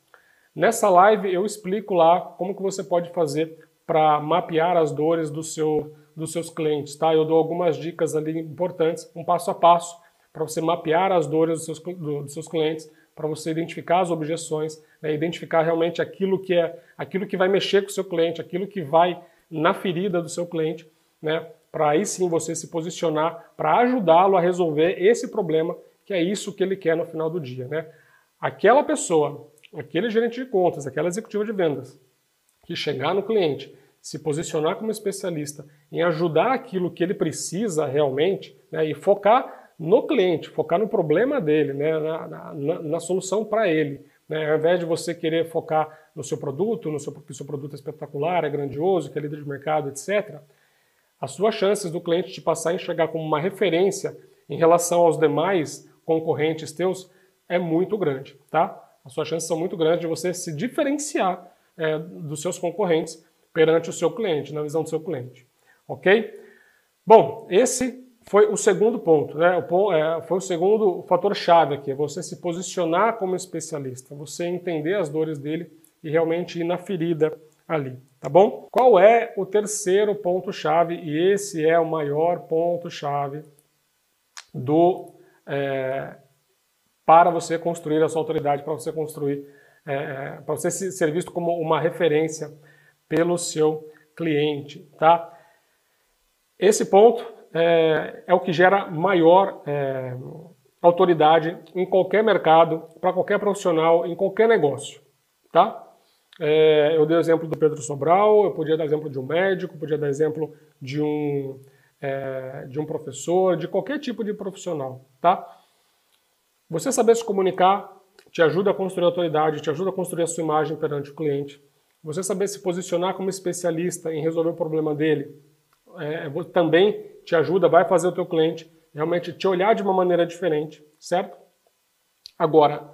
Speaker 1: Nessa live eu explico lá como que você pode fazer para mapear as dores do seu, dos seus clientes, tá? Eu dou algumas dicas ali importantes, um passo a passo, para você mapear as dores dos seus, do, dos seus clientes, para você identificar as objeções, né? identificar realmente aquilo que é, aquilo que vai mexer com o seu cliente, aquilo que vai na ferida do seu cliente, né? Para aí sim você se posicionar para ajudá-lo a resolver esse problema, que é isso que ele quer no final do dia, né? Aquela pessoa, aquele gerente de contas, aquela executiva de vendas, que chegar no cliente, se posicionar como especialista em ajudar aquilo que ele precisa realmente né, e focar no cliente, focar no problema dele, né, na, na, na solução para ele. Né, ao invés de você querer focar no seu produto, no seu, que o seu produto é espetacular, é grandioso, que é líder de mercado, etc., as suas chances do cliente te passar a enxergar como uma referência em relação aos demais concorrentes teus é muito grande, tá? As suas chances são muito grandes de você se diferenciar é, dos seus concorrentes perante o seu cliente, na visão do seu cliente. Ok? Bom, esse foi o segundo ponto, né? O, é, foi o segundo fator-chave aqui, é você se posicionar como especialista, você entender as dores dele e realmente ir na ferida ali, tá bom? Qual é o terceiro ponto-chave? E esse é o maior ponto-chave do é, para você construir a sua autoridade, para você construir é para você ser visto como uma referência pelo seu cliente, tá? Esse ponto é, é o que gera maior é, autoridade em qualquer mercado, para qualquer profissional, em qualquer negócio, tá? É, eu dei o exemplo do Pedro Sobral, eu podia dar exemplo de um médico, podia dar exemplo de um, é, de um professor, de qualquer tipo de profissional, tá? Você saber se comunicar te ajuda a construir autoridade, te ajuda a construir a sua imagem perante o cliente. Você saber se posicionar como especialista em resolver o problema dele é, também te ajuda, vai fazer o teu cliente realmente te olhar de uma maneira diferente, certo? Agora,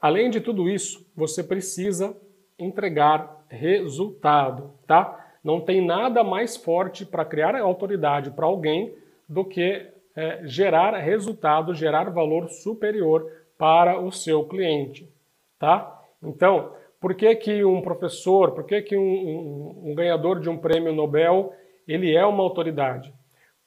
Speaker 1: além de tudo isso, você precisa entregar resultado, tá? Não tem nada mais forte para criar autoridade para alguém do que é, gerar resultado, gerar valor superior para o seu cliente, tá? Então, por que, que um professor, por que, que um, um, um ganhador de um prêmio Nobel ele é uma autoridade?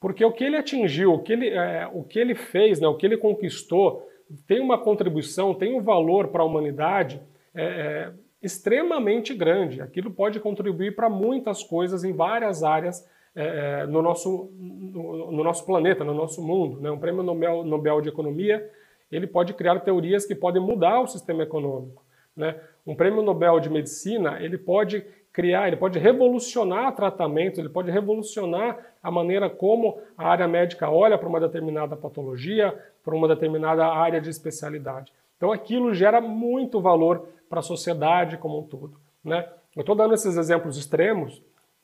Speaker 1: Porque o que ele atingiu, o que ele, é, o que ele fez, né, o que ele conquistou, tem uma contribuição, tem um valor para a humanidade é, é, extremamente grande. Aquilo pode contribuir para muitas coisas em várias áreas é, é, no, nosso, no, no, nosso planeta, no nosso mundo. Né? Um prêmio Nobel, Nobel de Economia ele pode criar teorias que podem mudar o sistema econômico. Né? Um prêmio Nobel de Medicina, ele pode criar, ele pode revolucionar tratamentos, ele pode revolucionar a maneira como a área médica olha para uma determinada patologia, para uma determinada área de especialidade. Então aquilo gera muito valor para a sociedade como um todo. Né? Eu estou dando esses exemplos extremos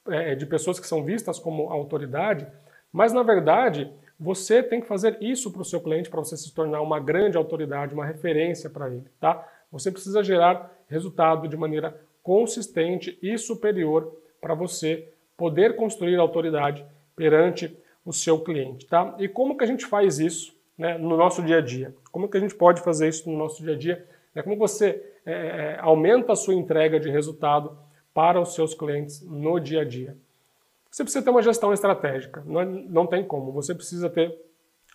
Speaker 1: é, de pessoas que são vistas como autoridade, mas na verdade você tem que fazer isso para o seu cliente para você se tornar uma grande autoridade, uma referência para ele, tá? Você precisa gerar resultado de maneira consistente e superior para você poder construir autoridade perante o seu cliente, tá? E como que a gente faz isso né, no nosso dia a dia? Como que a gente pode fazer isso no nosso dia a dia? É como você é, é, aumenta a sua entrega de resultado para os seus clientes no dia a dia? Você precisa ter uma gestão estratégica, não, não tem como. Você precisa ter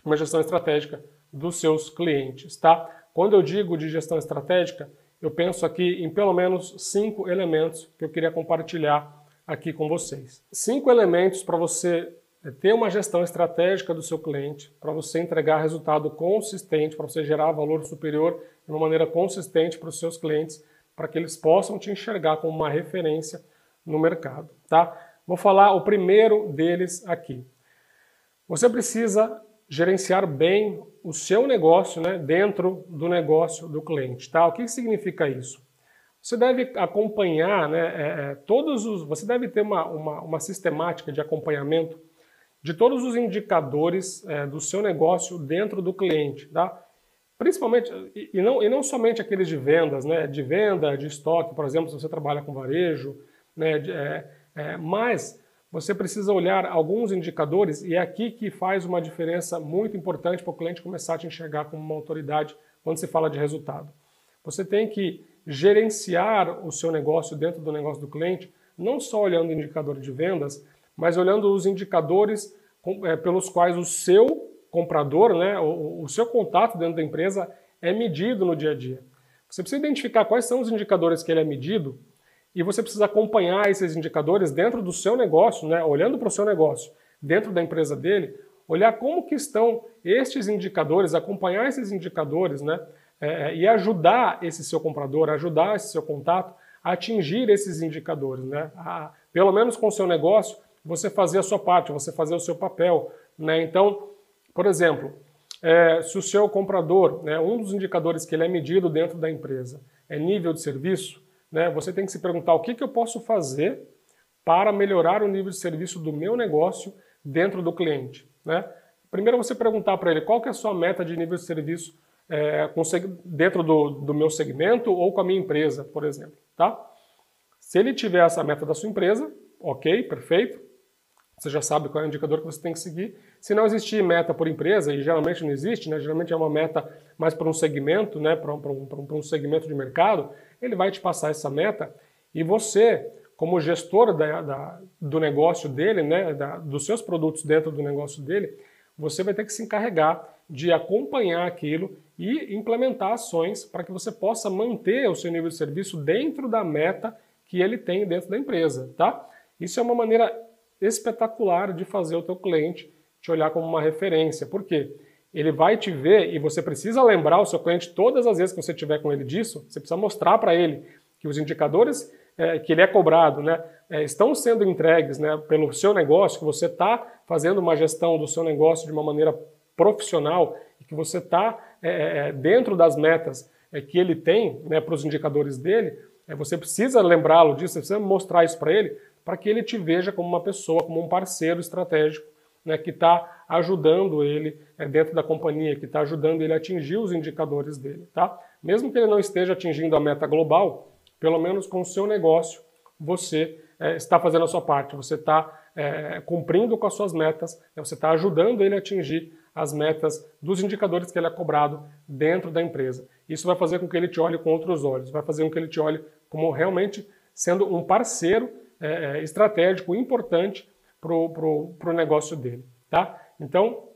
Speaker 1: uma gestão estratégica dos seus clientes, tá? Quando eu digo de gestão estratégica, eu penso aqui em pelo menos cinco elementos que eu queria compartilhar aqui com vocês. Cinco elementos para você eh, ter uma gestão estratégica do seu cliente, para você entregar resultado consistente, para você gerar valor superior de uma maneira consistente para os seus clientes, para que eles possam te enxergar como uma referência no mercado, tá? Vou falar o primeiro deles aqui. Você precisa gerenciar bem o seu negócio né, dentro do negócio do cliente. Tá? O que significa isso? Você deve acompanhar né, é, é, todos os. Você deve ter uma, uma, uma, sistemática de acompanhamento de todos os indicadores é, do seu negócio dentro do cliente. Tá? Principalmente, e, não, e não somente aqueles de vendas, né, de venda, de estoque, por exemplo, se você trabalha com varejo, né, de, é, é, mas você precisa olhar alguns indicadores e é aqui que faz uma diferença muito importante para o cliente começar a te enxergar como uma autoridade quando se fala de resultado. Você tem que gerenciar o seu negócio dentro do negócio do cliente, não só olhando o indicador de vendas, mas olhando os indicadores é, pelos quais o seu comprador, né, o, o seu contato dentro da empresa é medido no dia a dia. Você precisa identificar quais são os indicadores que ele é medido e você precisa acompanhar esses indicadores dentro do seu negócio, né? olhando para o seu negócio, dentro da empresa dele, olhar como que estão estes indicadores, acompanhar esses indicadores, né? É, e ajudar esse seu comprador, ajudar esse seu contato a atingir esses indicadores, né? A, pelo menos com o seu negócio, você fazer a sua parte, você fazer o seu papel, né? Então, por exemplo, é, se o seu comprador, né, um dos indicadores que ele é medido dentro da empresa é nível de serviço, né, você tem que se perguntar o que, que eu posso fazer para melhorar o nível de serviço do meu negócio dentro do cliente. Né? Primeiro você perguntar para ele qual que é a sua meta de nível de serviço é, dentro do, do meu segmento ou com a minha empresa, por exemplo. Tá? Se ele tiver essa meta da sua empresa, ok, perfeito. Você já sabe qual é o indicador que você tem que seguir. Se não existir meta por empresa, e geralmente não existe, né? geralmente é uma meta mais para um segmento, né? para um, um, um segmento de mercado, ele vai te passar essa meta e você, como gestor da, da, do negócio dele, né? Da, dos seus produtos dentro do negócio dele, você vai ter que se encarregar de acompanhar aquilo e implementar ações para que você possa manter o seu nível de serviço dentro da meta que ele tem dentro da empresa, tá? Isso é uma maneira espetacular de fazer o teu cliente te olhar como uma referência. Por quê? Ele vai te ver e você precisa lembrar o seu cliente todas as vezes que você tiver com ele disso, você precisa mostrar para ele que os indicadores é, que ele é cobrado né, é, estão sendo entregues né, pelo seu negócio, que você está fazendo uma gestão do seu negócio de uma maneira profissional e que você está é, é, é, dentro das metas é, que ele tem né, para os indicadores dele, você precisa lembrá-lo disso, você precisa mostrar isso para ele, para que ele te veja como uma pessoa, como um parceiro estratégico né, que está ajudando ele é, dentro da companhia, que está ajudando ele a atingir os indicadores dele. Tá? Mesmo que ele não esteja atingindo a meta global, pelo menos com o seu negócio, você é, está fazendo a sua parte, você está é, cumprindo com as suas metas, né, você está ajudando ele a atingir as metas dos indicadores que ele é cobrado dentro da empresa. Isso vai fazer com que ele te olhe com outros olhos, vai fazer com que ele te olhe como realmente sendo um parceiro é, é, estratégico importante para o negócio dele. Tá? Então,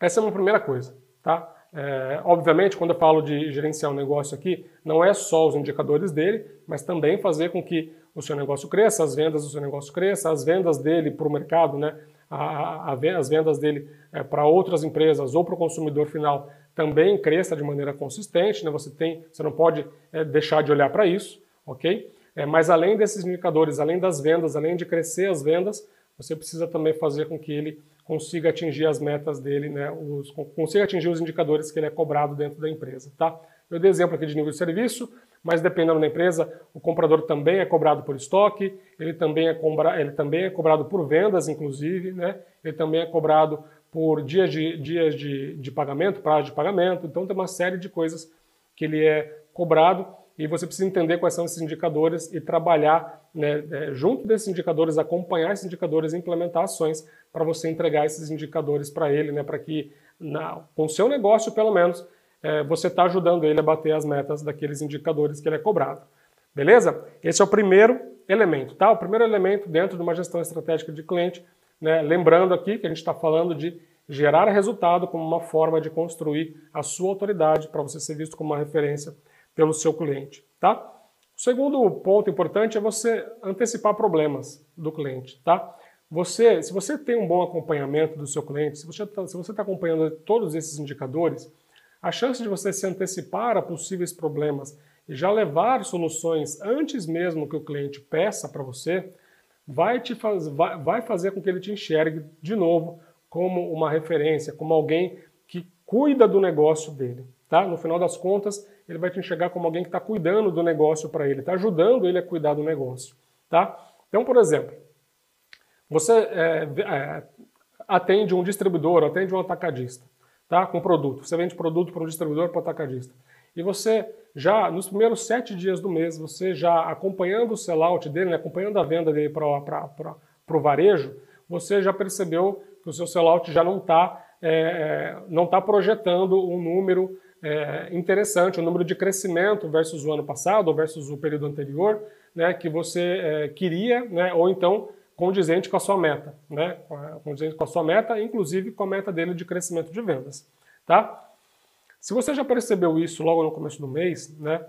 Speaker 1: essa é uma primeira coisa. Tá? É, obviamente, quando eu falo de gerenciar um negócio aqui, não é só os indicadores dele, mas também fazer com que o seu negócio cresça, as vendas do seu negócio cresçam, as vendas dele para o mercado, né, a, a, as vendas dele é, para outras empresas ou para o consumidor final também cresça de maneira consistente. Né, você, tem, você não pode é, deixar de olhar para isso, ok? É, mas além desses indicadores, além das vendas, além de crescer as vendas, você precisa também fazer com que ele consiga atingir as metas dele, né, os, consiga atingir os indicadores que ele é cobrado dentro da empresa. Tá? Eu dei exemplo aqui de nível de serviço, mas dependendo da empresa, o comprador também é cobrado por estoque, ele também é, cobra, ele também é cobrado por vendas, inclusive, né? ele também é cobrado por dias de, dias de, de pagamento, prazo de pagamento, então tem uma série de coisas que ele é cobrado e você precisa entender quais são esses indicadores e trabalhar né, é, junto desses indicadores, acompanhar esses indicadores e implementar ações para você entregar esses indicadores para ele, né, para que na, com o seu negócio, pelo menos, é, você está ajudando ele a bater as metas daqueles indicadores que ele é cobrado. Beleza? Esse é o primeiro elemento, tá? O primeiro elemento dentro de uma gestão estratégica de cliente, né, lembrando aqui que a gente está falando de gerar resultado como uma forma de construir a sua autoridade para você ser visto como uma referência pelo seu cliente, tá? O segundo ponto importante é você antecipar problemas do cliente, tá? Você, se você tem um bom acompanhamento do seu cliente, se você está tá acompanhando todos esses indicadores, a chance de você se antecipar a possíveis problemas e já levar soluções antes mesmo que o cliente peça para você, vai, te faz, vai, vai fazer com que ele te enxergue de novo como uma referência, como alguém que cuida do negócio dele. Tá? No final das contas, ele vai te enxergar como alguém que está cuidando do negócio para ele, está ajudando ele a cuidar do negócio. Tá? Então, por exemplo, você é, é, atende um distribuidor, atende um atacadista, tá? com produto. Você vende produto para um distribuidor, para um atacadista. E você já, nos primeiros sete dias do mês, você já acompanhando o sellout dele, né, acompanhando a venda dele para o varejo, você já percebeu que o seu sellout já não está é, é, não tá projetando um número é, interessante, um número de crescimento versus o ano passado ou versus o período anterior, né, que você é, queria, né, ou então condizente com a sua meta, né, condizente com a sua meta, inclusive com a meta dele de crescimento de vendas, tá? Se você já percebeu isso logo no começo do mês, né,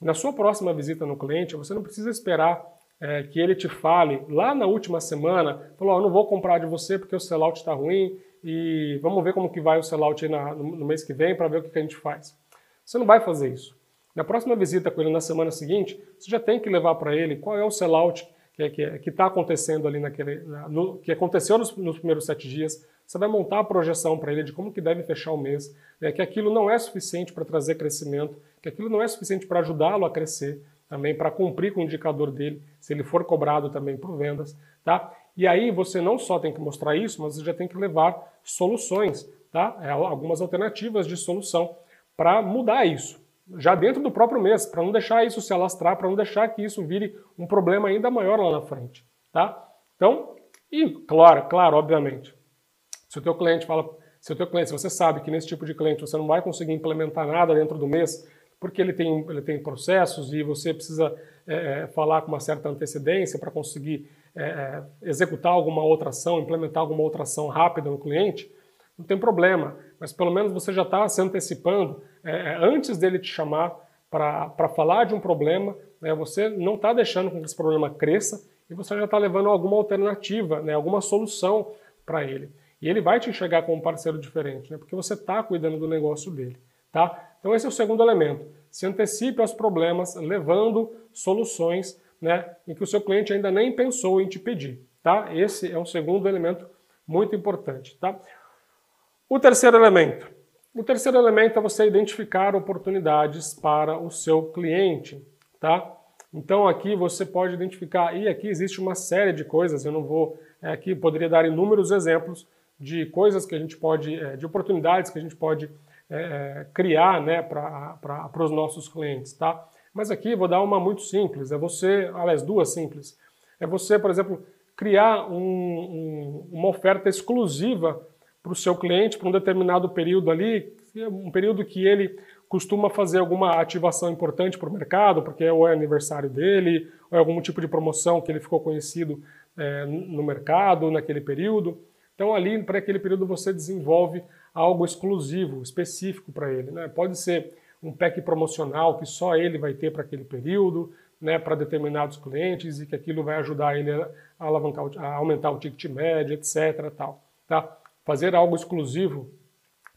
Speaker 1: na sua próxima visita no cliente, você não precisa esperar é, que ele te fale lá na última semana, falou, oh, não vou comprar de você porque o sellout está ruim e vamos ver como que vai o sellout na, no, no, mês que vem para ver o que, que a gente faz. Você não vai fazer isso. Na próxima visita com ele na semana seguinte, você já tem que levar para ele qual é o sellout que é, que está acontecendo ali naquele, no, que aconteceu nos, nos primeiros sete dias, você vai montar a projeção para ele de como que deve fechar o mês, né, que aquilo não é suficiente para trazer crescimento, que aquilo não é suficiente para ajudá-lo a crescer, também para cumprir com o indicador dele, se ele for cobrado também por vendas, tá? E aí você não só tem que mostrar isso, mas você já tem que levar soluções, tá? É, algumas alternativas de solução para mudar isso, já dentro do próprio mês, para não deixar isso se alastrar, para não deixar que isso vire um problema ainda maior lá na frente, tá? Então, e claro, claro, obviamente, se o teu cliente fala, se o teu cliente, se você sabe que nesse tipo de cliente você não vai conseguir implementar nada dentro do mês, porque ele tem, ele tem processos e você precisa é, é falar com uma certa antecedência para conseguir é, é, executar alguma outra ação, implementar alguma outra ação rápida no cliente, não tem problema, mas pelo menos você já está se antecipando é, é, antes dele te chamar para falar de um problema, né, você não está deixando que esse problema cresça e você já está levando alguma alternativa, né, alguma solução para ele. E ele vai te enxergar como um parceiro diferente, né? porque você está cuidando do negócio dele. Tá? Então esse é o segundo elemento. Se antecipe aos problemas, levando soluções né, em que o seu cliente ainda nem pensou em te pedir. Tá? Esse é um segundo elemento muito importante. Tá? O terceiro elemento. O terceiro elemento é você identificar oportunidades para o seu cliente. Tá? Então aqui você pode identificar, e aqui existe uma série de coisas, eu não vou, é, aqui poderia dar inúmeros exemplos, de coisas que a gente pode, é, de oportunidades que a gente pode é, é criar né, para os nossos clientes, tá? Mas aqui vou dar uma muito simples, é você, aliás, duas simples. É você, por exemplo, criar um, um, uma oferta exclusiva para o seu cliente para um determinado período ali, um período que ele costuma fazer alguma ativação importante para o mercado, porque é ou é aniversário dele, ou é algum tipo de promoção que ele ficou conhecido é, no mercado naquele período. Então, ali, para aquele período, você desenvolve algo exclusivo, específico para ele. Né? Pode ser um pack promocional que só ele vai ter para aquele período, né, para determinados clientes e que aquilo vai ajudar ele a, alavancar, a aumentar o ticket médio, etc. Tal, tá? Fazer algo exclusivo,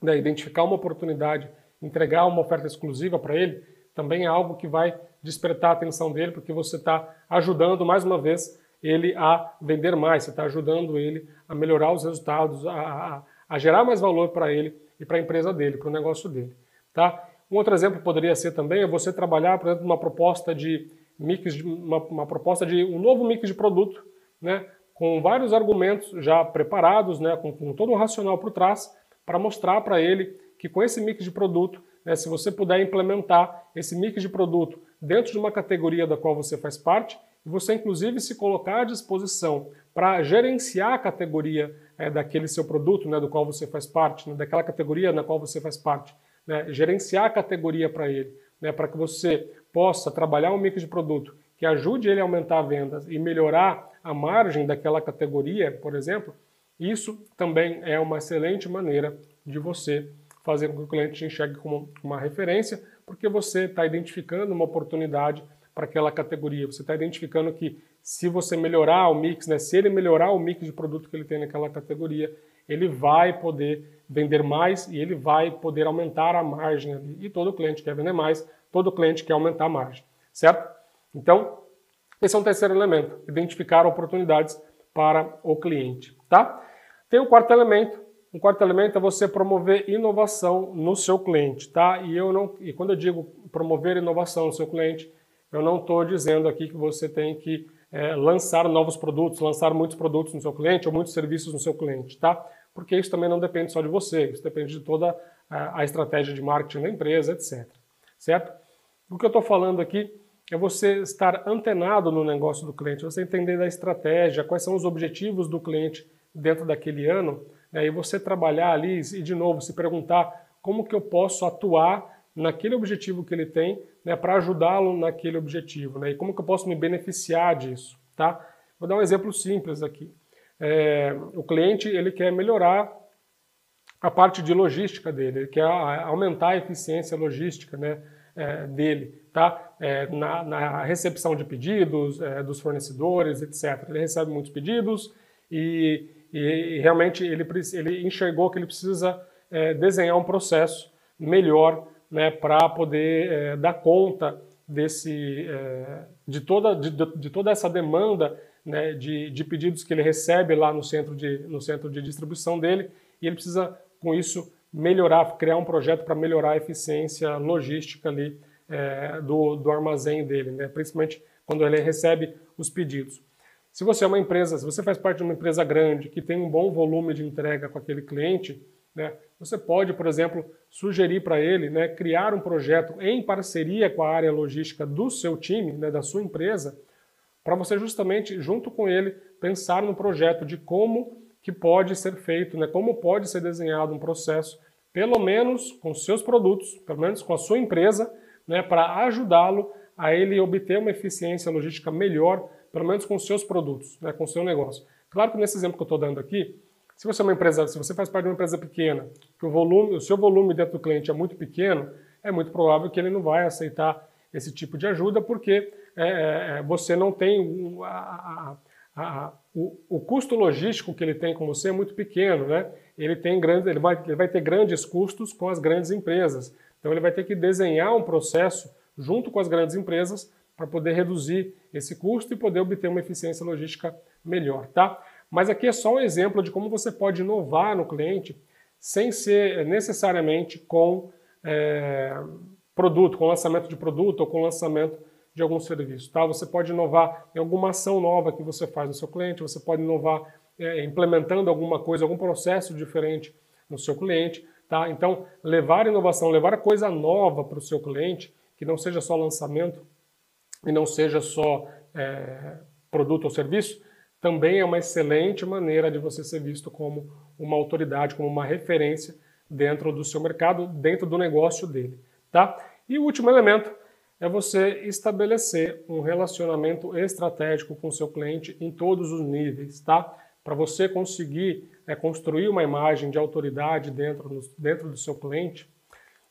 Speaker 1: né, identificar uma oportunidade, entregar uma oferta exclusiva para ele, também é algo que vai despertar a atenção dele, porque você está ajudando, mais uma vez, ele a vender mais, você está ajudando ele a melhorar os resultados, a, a, a gerar mais valor para ele e para a empresa dele, para o negócio dele. Tá? Um outro exemplo poderia ser também é você trabalhar, por exemplo, uma proposta de mix, uma, uma proposta de um novo mix de produto, né, com vários argumentos já preparados, né, com, com todo um racional por trás, para mostrar para ele que com esse mix de produto, né, se você puder implementar esse mix de produto dentro de uma categoria da qual você faz parte, e você inclusive se colocar à disposição para gerenciar a categoria é, daquele seu produto, né, do qual você faz parte, né, daquela categoria na qual você faz parte, né, gerenciar a categoria para ele, né, para que você possa trabalhar um mix de produto que ajude ele a aumentar vendas e melhorar a margem daquela categoria, por exemplo, isso também é uma excelente maneira de você fazer com que o cliente te enxergue como uma referência, porque você está identificando uma oportunidade para aquela categoria. Você está identificando que se você melhorar o mix, né, se ele melhorar o mix de produto que ele tem naquela categoria, ele vai poder vender mais e ele vai poder aumentar a margem. E todo cliente quer vender mais, todo cliente quer aumentar a margem, certo? Então, esse é um terceiro elemento, identificar oportunidades para o cliente, tá? Tem o quarto elemento, o quarto elemento é você promover inovação no seu cliente, tá? E eu não, e quando eu digo promover inovação no seu cliente, eu não estou dizendo aqui que você tem que é, lançar novos produtos, lançar muitos produtos no seu cliente ou muitos serviços no seu cliente, tá? Porque isso também não depende só de você, isso depende de toda a, a estratégia de marketing da empresa, etc. Certo? O que eu estou falando aqui é você estar antenado no negócio do cliente, você entender da estratégia, quais são os objetivos do cliente dentro daquele ano, né, e você trabalhar ali e, de novo, se perguntar como que eu posso atuar naquele objetivo que ele tem né, para ajudá-lo naquele objetivo, né, e como que eu posso me beneficiar disso, tá? Vou dar um exemplo simples aqui. É, o cliente ele quer melhorar a parte de logística dele, ele quer aumentar a eficiência logística né, é, dele, tá? É, na, na, recepção de pedidos é, dos fornecedores, etc. Ele recebe muitos pedidos e, e, realmente ele, ele enxergou que ele precisa é, desenhar um processo melhor né, para poder é, dar conta desse, de, toda, de, de, toda essa demanda né, de, de, pedidos que ele recebe lá no centro, de, no centro de distribuição dele e ele precisa, com isso, melhorar, criar um projeto para melhorar a eficiência logística ali é, do, do armazém dele, né, principalmente quando ele recebe os pedidos. Se você é uma empresa, se você faz parte de uma empresa grande que tem um bom volume de entrega com aquele cliente, né, você pode, por exemplo, sugerir para ele né, criar um projeto em parceria com a área logística do seu time, né, da sua empresa, para você justamente, junto com ele, pensar no projeto de como que pode ser feito, né, como pode ser desenhado um processo, pelo menos com seus produtos, pelo menos com a sua empresa, né, para ajudá-lo a ele obter uma eficiência logística melhor, pelo menos com seus produtos, né, com seu negócio. Claro que nesse exemplo que eu estou dando aqui, se você é uma empresa, se você faz parte de uma empresa pequena, que o volume, o seu volume dentro do cliente é muito pequeno, é muito provável que ele não vai aceitar esse tipo de ajuda, porque é, é, é você não tem a, a, a, o, o, custo logístico que ele tem com você é muito pequeno, né? Ele tem grande, ele vai, ele vai ter grandes custos com as grandes empresas. Então ele vai ter que desenhar um processo junto com as grandes empresas para poder reduzir esse custo e poder obter uma eficiência logística melhor, tá? Mas aqui é só um exemplo de como você pode inovar no cliente sem ser necessariamente com é, produto, com lançamento de produto ou com lançamento de algum serviço. Tá? Você pode inovar em alguma ação nova que você faz no seu cliente, você pode inovar é, implementando alguma coisa, algum processo diferente no seu cliente. Tá? Então, levar inovação, levar coisa nova para o seu cliente, que não seja só lançamento e não seja só é, produto ou serviço, também é uma excelente maneira de você ser visto como uma autoridade, como uma referência dentro do seu mercado, dentro do negócio dele, tá? E o último elemento é você estabelecer um relacionamento estratégico com seu cliente em todos os níveis, tá? Para você conseguir é, construir uma imagem de autoridade dentro, dentro do seu cliente,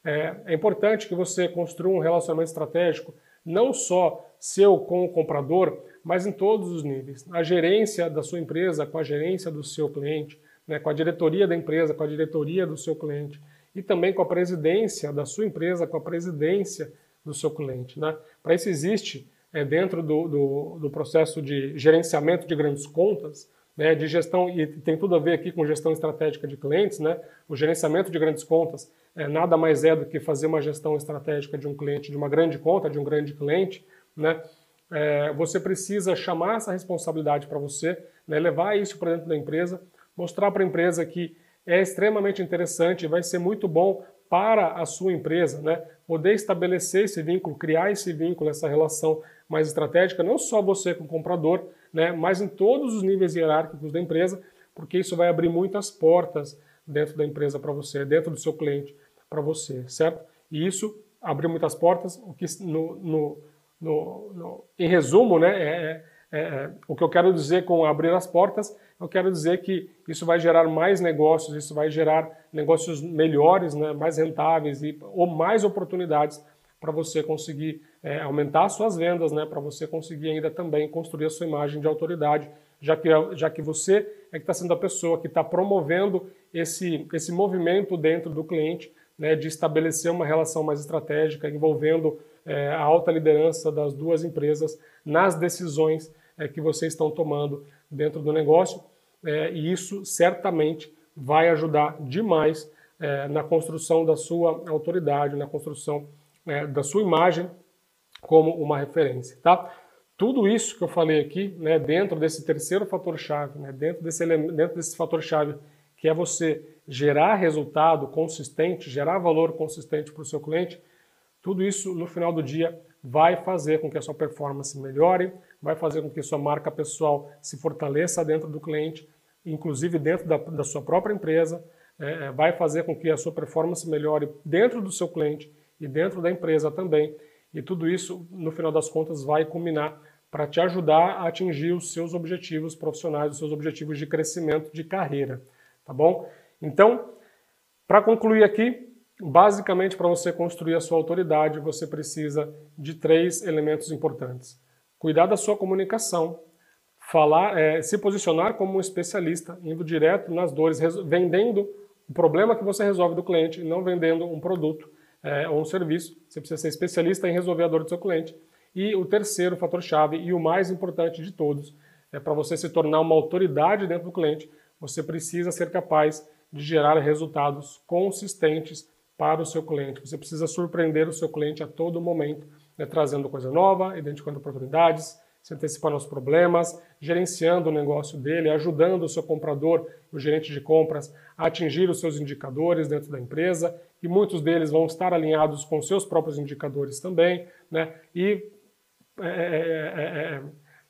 Speaker 1: é, é importante que você construa um relacionamento estratégico não só seu com o comprador, mas em todos os níveis. A gerência da sua empresa com a gerência do seu cliente, né, com a diretoria da empresa, com a diretoria do seu cliente, e também com a presidência da sua empresa, com a presidência do seu cliente. Né? Para isso existe, é, dentro do, do, do, processo de gerenciamento de grandes contas, né, de gestão, e tem tudo a ver aqui com gestão estratégica de clientes, né? o gerenciamento de grandes contas é, nada mais é do que fazer uma gestão estratégica de um cliente, de uma grande conta, de um grande cliente, né? É, você precisa chamar essa responsabilidade para você, né, levar isso para dentro da empresa, mostrar para a empresa que é extremamente interessante vai ser muito bom para a sua empresa, né, poder estabelecer esse vínculo, criar esse vínculo, essa relação mais estratégica, não só você com o comprador, né, mas em todos os níveis hierárquicos da empresa, porque isso vai abrir muitas portas dentro da empresa para você, dentro do seu cliente para você, certo? E isso abriu muitas portas, o que no, no no, no, em resumo, né, é, é, é, o que eu quero dizer com abrir as portas, eu quero dizer que isso vai gerar mais negócios, isso vai gerar negócios melhores, né, mais rentáveis e, ou mais oportunidades para você conseguir é, aumentar suas vendas, né, para você conseguir ainda também construir a sua imagem de autoridade já que, já que você é que está sendo a pessoa que está promovendo esse, esse movimento dentro do cliente né, de estabelecer uma relação mais estratégica envolvendo é, a alta liderança das duas empresas nas decisões é, que vocês estão tomando dentro do negócio. É, e isso certamente vai ajudar demais é, na construção da sua autoridade, na construção é, da sua imagem como uma referência. Tá? Tudo isso que eu falei aqui, né, dentro desse terceiro fator-chave, né, dentro, desse, dentro desse fator-chave que é você gerar resultado consistente, gerar valor consistente para o seu cliente, tudo isso no final do dia vai fazer com que a sua performance melhore, vai fazer com que a sua marca pessoal se fortaleça dentro do cliente, inclusive dentro da, da sua própria empresa, é, é vai fazer com que a sua performance melhore dentro do seu cliente e dentro da empresa também. E tudo isso, no final das contas, vai culminar para te ajudar a atingir os seus objetivos profissionais, os seus objetivos de crescimento de carreira, tá bom? Então, para concluir aqui, basicamente para você construir a sua autoridade, você precisa de três elementos importantes: cuidar da sua comunicação, falar, é, se posicionar como um especialista, indo direto nas dores, vendendo o problema que você resolve do cliente, não vendendo um produto é, ou um serviço. Você precisa ser especialista em resolver a dor do seu cliente. E o terceiro fator-chave, e o mais importante de todos, é para você se tornar uma autoridade dentro do cliente, você precisa ser capaz de gerar resultados consistentes para o seu cliente. Você precisa surpreender o seu cliente a todo momento, né, trazendo coisa nova, identificando oportunidades, se antecipando aos problemas, gerenciando o negócio dele, ajudando o seu comprador, o gerente de compras, a atingir os seus indicadores dentro da empresa, e muitos deles vão estar alinhados com seus próprios indicadores também, né? e é, é, é, é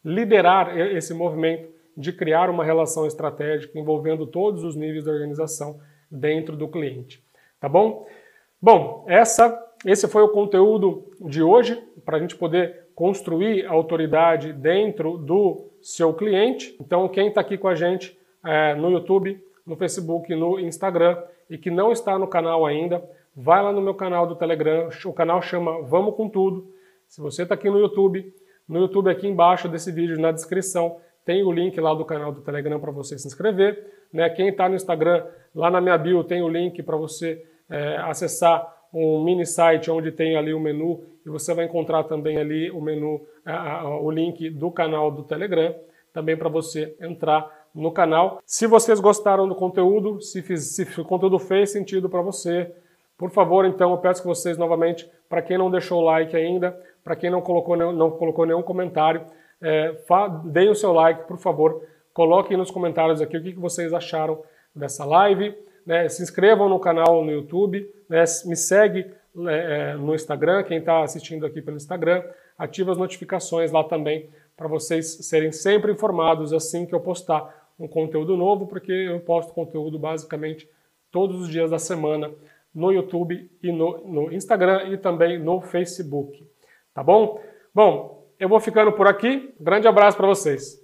Speaker 1: liderar esse movimento de criar uma relação estratégica envolvendo todos os níveis da organização dentro do cliente. Tá bom? Bom, essa, esse foi o conteúdo de hoje para a gente poder construir autoridade dentro do seu cliente. Então, quem está aqui com a gente é, no YouTube, no Facebook, no Instagram e que não está no canal ainda, vai lá no meu canal do Telegram. O canal chama Vamos com Tudo. Se você está aqui no YouTube, no YouTube aqui embaixo desse vídeo, na descrição, tem o link lá do canal do Telegram para você se inscrever. Né? Quem está no Instagram, lá na minha bio tem o link para você é, acessar um mini site onde tem ali o menu e você vai encontrar também ali o menu, o link do canal do Telegram, também para você entrar no canal. Se vocês gostaram do conteúdo, se, fiz, se o conteúdo fez sentido para você, por favor, então, eu peço que vocês novamente, para quem não deixou o like ainda, para quem não colocou, não colocou nenhum comentário, é, deem o seu like, por favor. Coloquem nos comentários aqui o que vocês acharam dessa live. Né? Se inscrevam no canal no YouTube, né? me segue é, no Instagram, quem está assistindo aqui pelo Instagram, ative as notificações lá também para vocês serem sempre informados assim que eu postar um conteúdo novo, porque eu posto conteúdo basicamente todos os dias da semana no YouTube e no, no Instagram e também no Facebook. Tá bom? Bom, eu vou ficando por aqui. grande abraço para vocês.